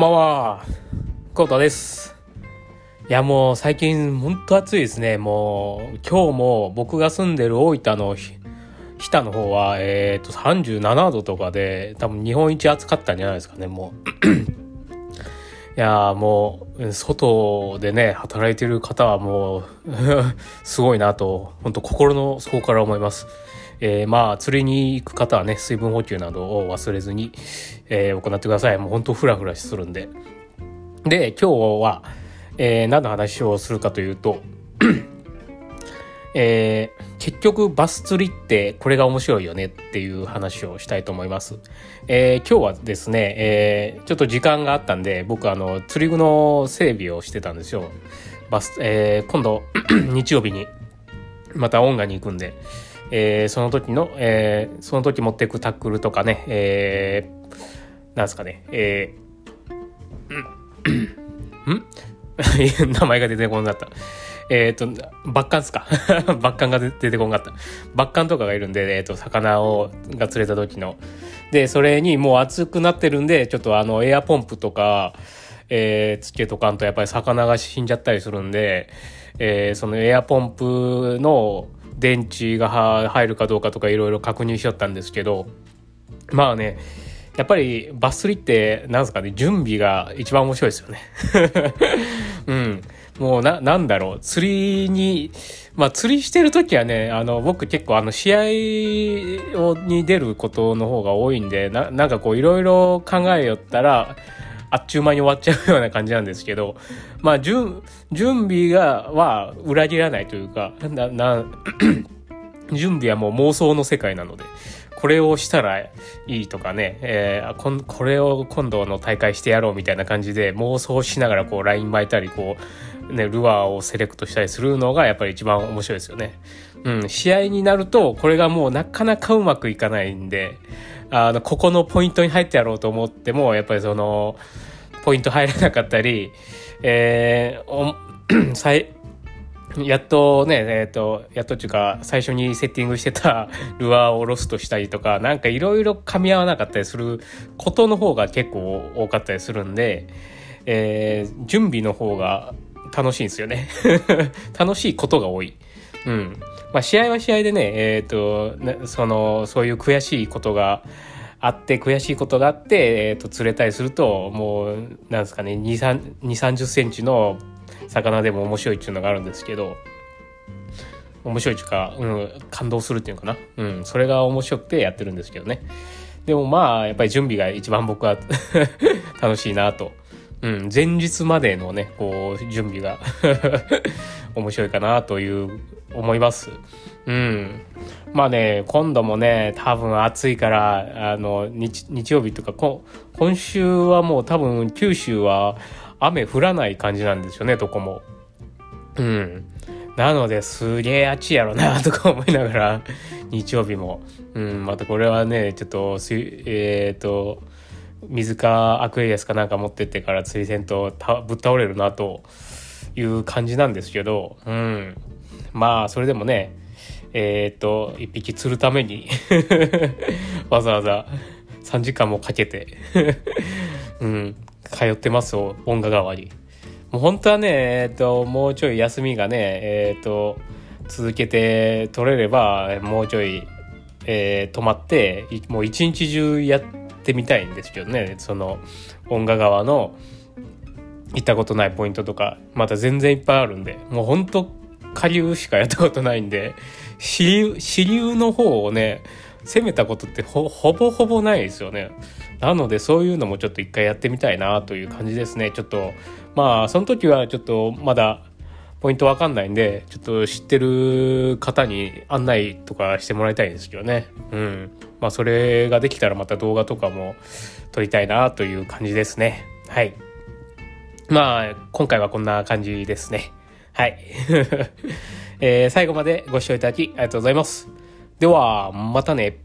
んばんは。コータです。いや、もう最近ほんと暑いですね。もう今日も僕が住んでる大分の日田の方は、えっ、ー、と、37度とかで、多分日本一暑かったんじゃないですかね、もう。いやもう、外でね、働いてる方はもう すごいなと、本当心の底から思います。えー、まあ、釣りに行く方はね、水分補給などを忘れずに、えー、行ってください。もう本当フラフラするんで。で、今日は、えー、何の話をするかというと、えー、結局バス釣りってこれが面白いよねっていう話をしたいと思います。えー、今日はですね、えー、ちょっと時間があったんで、僕あの、釣り具の整備をしてたんですよ。バス、え、今度、日曜日に、また音楽に行くんで、え、その時の、え、その時持っていくタックルとかね、えー、なんすかね、えー、ん 名前が出てこなかった。えっ、ー、と、バッカンっすか？バッカンが出てこなかった。バッカンとかがいるんで、えっ、ー、と、魚を、が釣れた時の。で、それにもう熱くなってるんで、ちょっとあの、エアポンプとか、えー、つけとかんとやっぱり魚が死んじゃったりするんで、えー、そのエアポンプの、電池が入るかどうかとかいろいろ確認しよったんですけど、まあね、やっぱりバス釣りって、なんすかね、準備が一番面白いですよね。うん。もうな、なんだろう、釣りに、まあ釣りしてる時はね、あの、僕結構あの、試合をに出ることの方が多いんで、な、なんかこういろいろ考えよったら、あっちゅう間に終わっちゃうような感じなんですけど、まあ、準、準備が、は裏切らないというか、な、な、準備はもう妄想の世界なので、これをしたらいいとかね、えー、ここれを今度の大会してやろうみたいな感じで妄想しながらこうライン巻いたり、こう、ね、ルアーをセレクトしたりするのがやっぱり一番面白いですよね。うん、試合になると、これがもうなかなかうまくいかないんで、あの、ここのポイントに入ってやろうと思っても、やっぱりその、ポイント入らなかったり、えー、さい、やっとね、えっ、ー、と、やっとっていうか、最初にセッティングしてたルアーをロストしたりとか、なんかいろいろ噛み合わなかったりすることの方が結構多かったりするんで、えー、準備の方が楽しいんですよね。楽しいことが多い。うん。まあ、試合は試合でね、えっ、ー、と、その、そういう悔しいことがあって、悔しいことがあって、えっ、ー、と、釣れたりすると、もう、なんですかね、2、30センチの魚でも面白いっていうのがあるんですけど、面白いっていうか、うん、感動するっていうのかな。うん、それが面白くてやってるんですけどね。でもまあ、やっぱり準備が一番僕は 楽しいなと。うん、前日までのね、こう、準備が 面白いかなという思います。うん。まあね、今度もね、多分暑いから、あの、日日曜日とか、今週はもう多分九州は雨降らない感じなんですよね、どこも。うん。なので、すげえ暑いやろな、とか思いながら、日曜日も。うん、またこれはね、ちょっと、えっ、ー、と、水かアクエリアスかなんか持ってってから釣り船とぶっ倒れるな、という感じなんですけど、うん。まあ、それでもね、えっ、ー、と、一匹釣るために わざわざ3時間もかけて うん、通ってますよ、音楽川に。もう本当はね、えっ、ー、と、もうちょい休みがね、えっ、ー、と、続けて取れれば、もうちょい、えー、止まって、もう一日中やってみたいんですけどね、その、音楽川の行ったことないポイントとか、また全然いっぱいあるんで、もう本当下流しかやったことないんで、支流、支流の方をね、攻めたことってほぼほぼないですよね。なのでそういうのもちょっと一回やってみたいなという感じですね。ちょっと、まあその時はちょっとまだポイントわかんないんで、ちょっと知ってる方に案内とかしてもらいたいんですけどね。うん。まあそれができたらまた動画とかも撮りたいなという感じですね。はい。まあ今回はこんな感じですね。はい。えー、最後までご視聴いただきありがとうございます。では、またね。